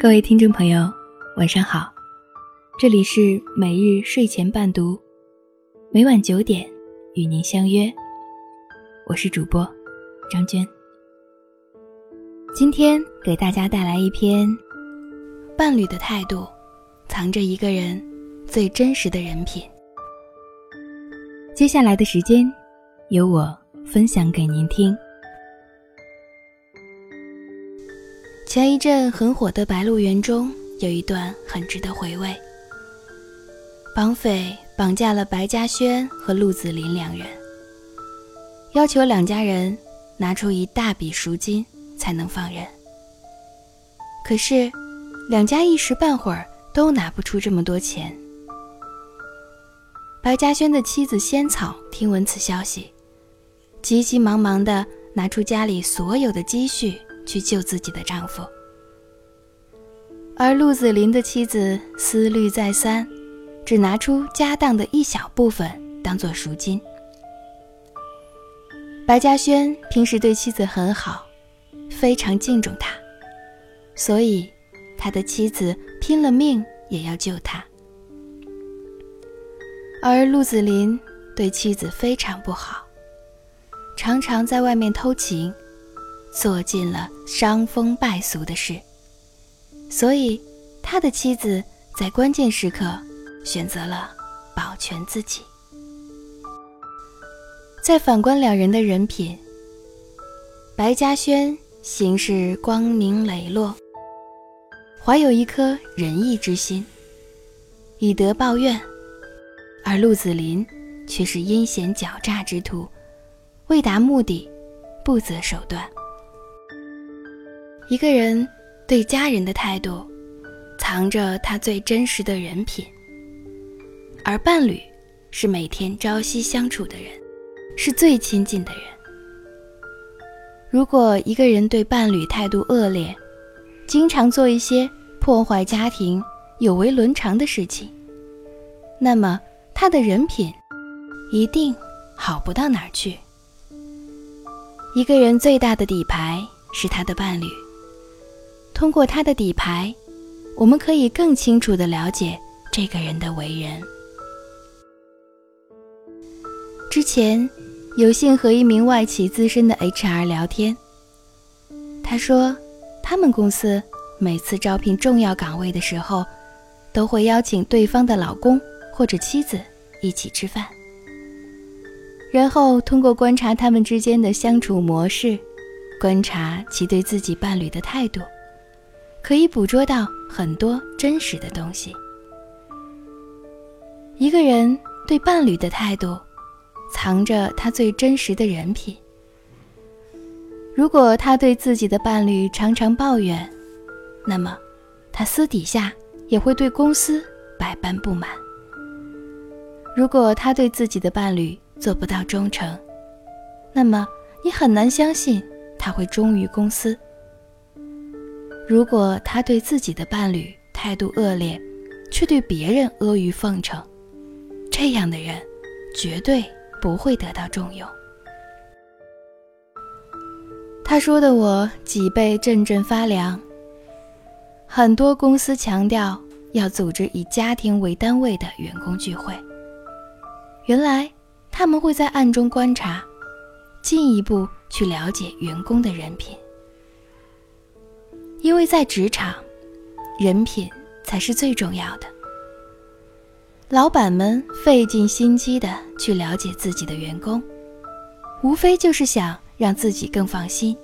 各位听众朋友，晚上好，这里是每日睡前伴读，每晚九点与您相约，我是主播张娟。今天给大家带来一篇《伴侣的态度藏着一个人最真实的人品》。接下来的时间，由我分享给您听。前一阵很火的《白鹿原》中有一段很值得回味。绑匪绑架了白嘉轩和陆子霖两人，要求两家人拿出一大笔赎金才能放人。可是，两家一时半会儿都拿不出这么多钱。白嘉轩的妻子仙草听闻此消息，急急忙忙地拿出家里所有的积蓄。去救自己的丈夫，而陆子霖的妻子思虑再三，只拿出家当的一小部分当做赎金。白嘉轩平时对妻子很好，非常敬重她，所以他的妻子拼了命也要救他。而陆子霖对妻子非常不好，常常在外面偷情。做尽了伤风败俗的事，所以他的妻子在关键时刻选择了保全自己。再反观两人的人品，白嘉轩行事光明磊落，怀有一颗仁义之心，以德报怨；而陆子霖却是阴险狡诈之徒，为达目的不择手段。一个人对家人的态度，藏着他最真实的人品；而伴侣是每天朝夕相处的人，是最亲近的人。如果一个人对伴侣态度恶劣，经常做一些破坏家庭、有违伦常的事情，那么他的人品一定好不到哪儿去。一个人最大的底牌是他的伴侣。通过他的底牌，我们可以更清楚地了解这个人的为人。之前有幸和一名外企资深的 HR 聊天，他说，他们公司每次招聘重要岗位的时候，都会邀请对方的老公或者妻子一起吃饭，然后通过观察他们之间的相处模式，观察其对自己伴侣的态度。可以捕捉到很多真实的东西。一个人对伴侣的态度，藏着他最真实的人品。如果他对自己的伴侣常常抱怨，那么他私底下也会对公司百般不满。如果他对自己的伴侣做不到忠诚，那么你很难相信他会忠于公司。如果他对自己的伴侣态度恶劣，却对别人阿谀奉承，这样的人绝对不会得到重用。他说的我脊背阵阵发凉。很多公司强调要组织以家庭为单位的员工聚会，原来他们会在暗中观察，进一步去了解员工的人品。因为在职场，人品才是最重要的。老板们费尽心机的去了解自己的员工，无非就是想让自己更放心，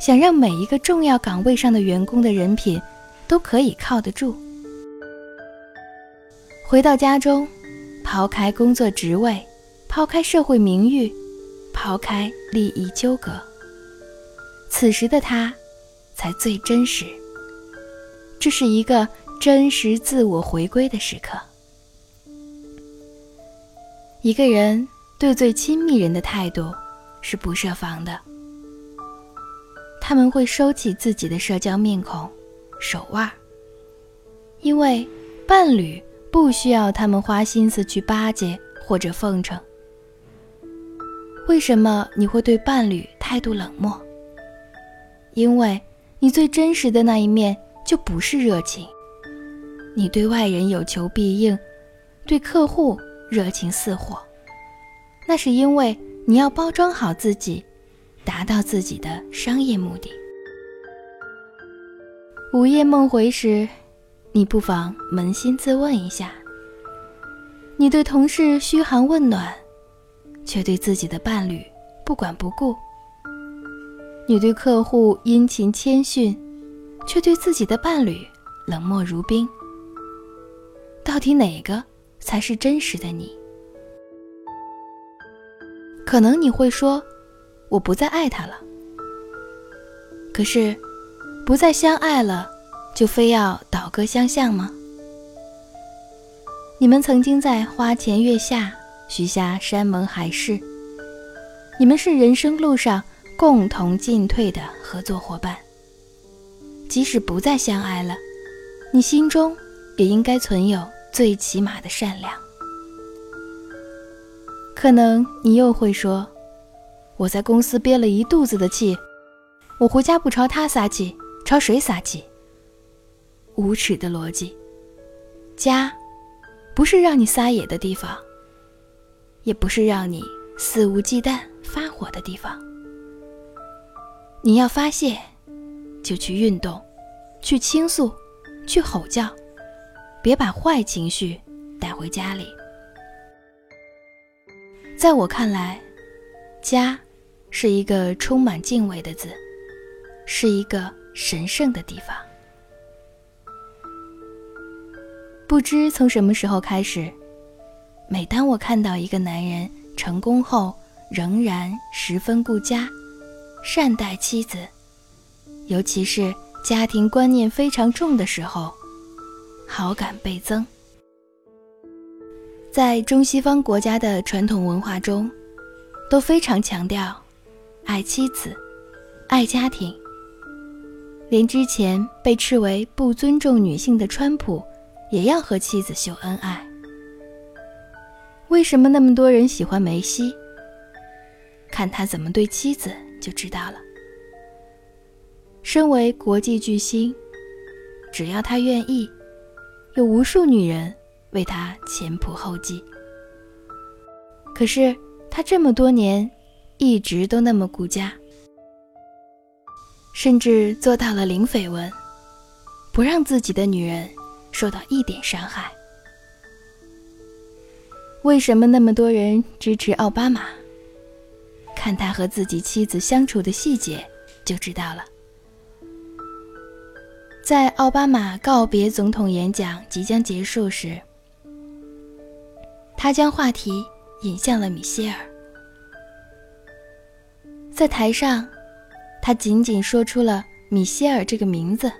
想让每一个重要岗位上的员工的人品都可以靠得住。回到家中，抛开工作职位，抛开社会名誉，抛开利益纠葛，此时的他。才最真实。这是一个真实自我回归的时刻。一个人对最亲密人的态度是不设防的，他们会收起自己的社交面孔、手腕，因为伴侣不需要他们花心思去巴结或者奉承。为什么你会对伴侣态度冷漠？因为。你最真实的那一面就不是热情。你对外人有求必应，对客户热情似火，那是因为你要包装好自己，达到自己的商业目的。午夜梦回时，你不妨扪心自问一下：你对同事嘘寒问暖，却对自己的伴侣不管不顾；你对客户殷勤谦逊，却对自己的伴侣冷漠如冰。到底哪个才是真实的你？可能你会说：“我不再爱他了。”可是。不再相爱了，就非要倒戈相向吗？你们曾经在花前月下许下山盟海誓，你们是人生路上共同进退的合作伙伴。即使不再相爱了，你心中也应该存有最起码的善良。可能你又会说：“我在公司憋了一肚子的气，我回家不朝他撒气。”朝谁撒气？无耻的逻辑。家，不是让你撒野的地方，也不是让你肆无忌惮发火的地方。你要发泄，就去运动，去倾诉，去吼叫，别把坏情绪带回家里。在我看来，家是一个充满敬畏的字，是一个。神圣的地方。不知从什么时候开始，每当我看到一个男人成功后仍然十分顾家、善待妻子，尤其是家庭观念非常重的时候，好感倍增。在中西方国家的传统文化中，都非常强调爱妻子、爱家庭。连之前被斥为不尊重女性的川普，也要和妻子秀恩爱。为什么那么多人喜欢梅西？看他怎么对妻子就知道了。身为国际巨星，只要他愿意，有无数女人为他前仆后继。可是他这么多年，一直都那么顾家。甚至做到了零绯闻，不让自己的女人受到一点伤害。为什么那么多人支持奥巴马？看他和自己妻子相处的细节就知道了。在奥巴马告别总统演讲即将结束时，他将话题引向了米歇尔，在台上。他仅仅说出了米歇尔这个名字，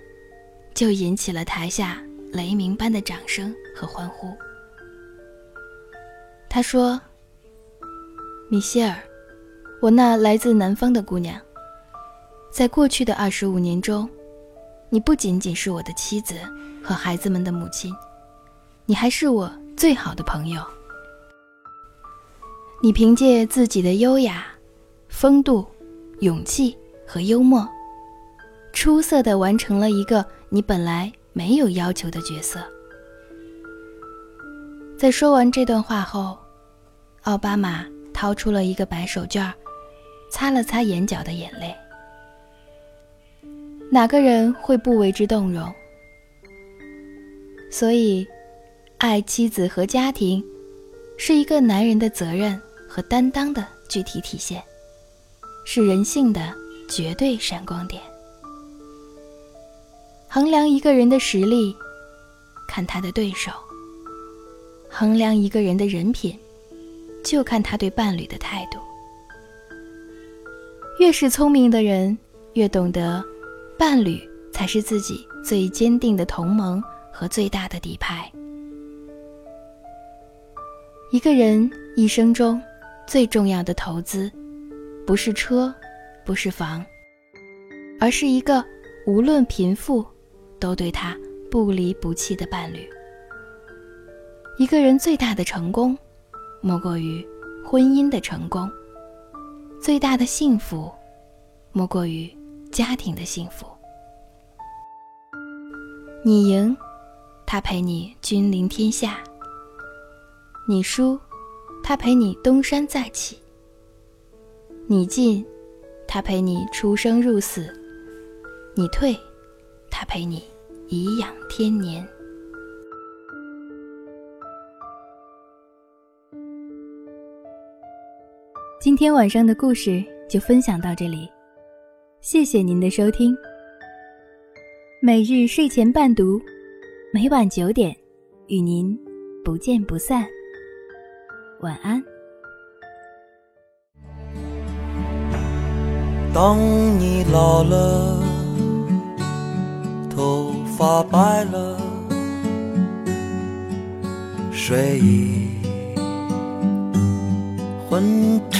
就引起了台下雷鸣般的掌声和欢呼。他说：“米歇尔，我那来自南方的姑娘，在过去的二十五年中，你不仅仅是我的妻子和孩子们的母亲，你还是我最好的朋友。你凭借自己的优雅、风度、勇气。”和幽默，出色的完成了一个你本来没有要求的角色。在说完这段话后，奥巴马掏出了一个白手绢，擦了擦眼角的眼泪。哪个人会不为之动容？所以，爱妻子和家庭，是一个男人的责任和担当的具体体现，是人性的。绝对闪光点。衡量一个人的实力，看他的对手；衡量一个人的人品，就看他对伴侣的态度。越是聪明的人，越懂得，伴侣才是自己最坚定的同盟和最大的底牌。一个人一生中最重要的投资，不是车。不是房，而是一个无论贫富都对他不离不弃的伴侣。一个人最大的成功，莫过于婚姻的成功；最大的幸福，莫过于家庭的幸福。你赢，他陪你君临天下；你输，他陪你东山再起；你进，他陪你出生入死；你退，他陪你颐养天年。今天晚上的故事就分享到这里，谢谢您的收听。每日睡前伴读，每晚九点与您不见不散。晚安。当你老了，头发白了，睡意昏沉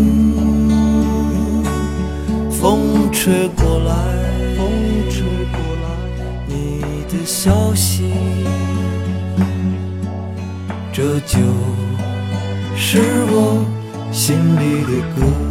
就是我心里的歌。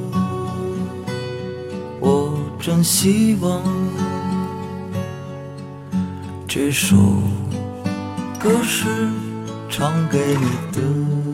真希望这首歌是唱给你的。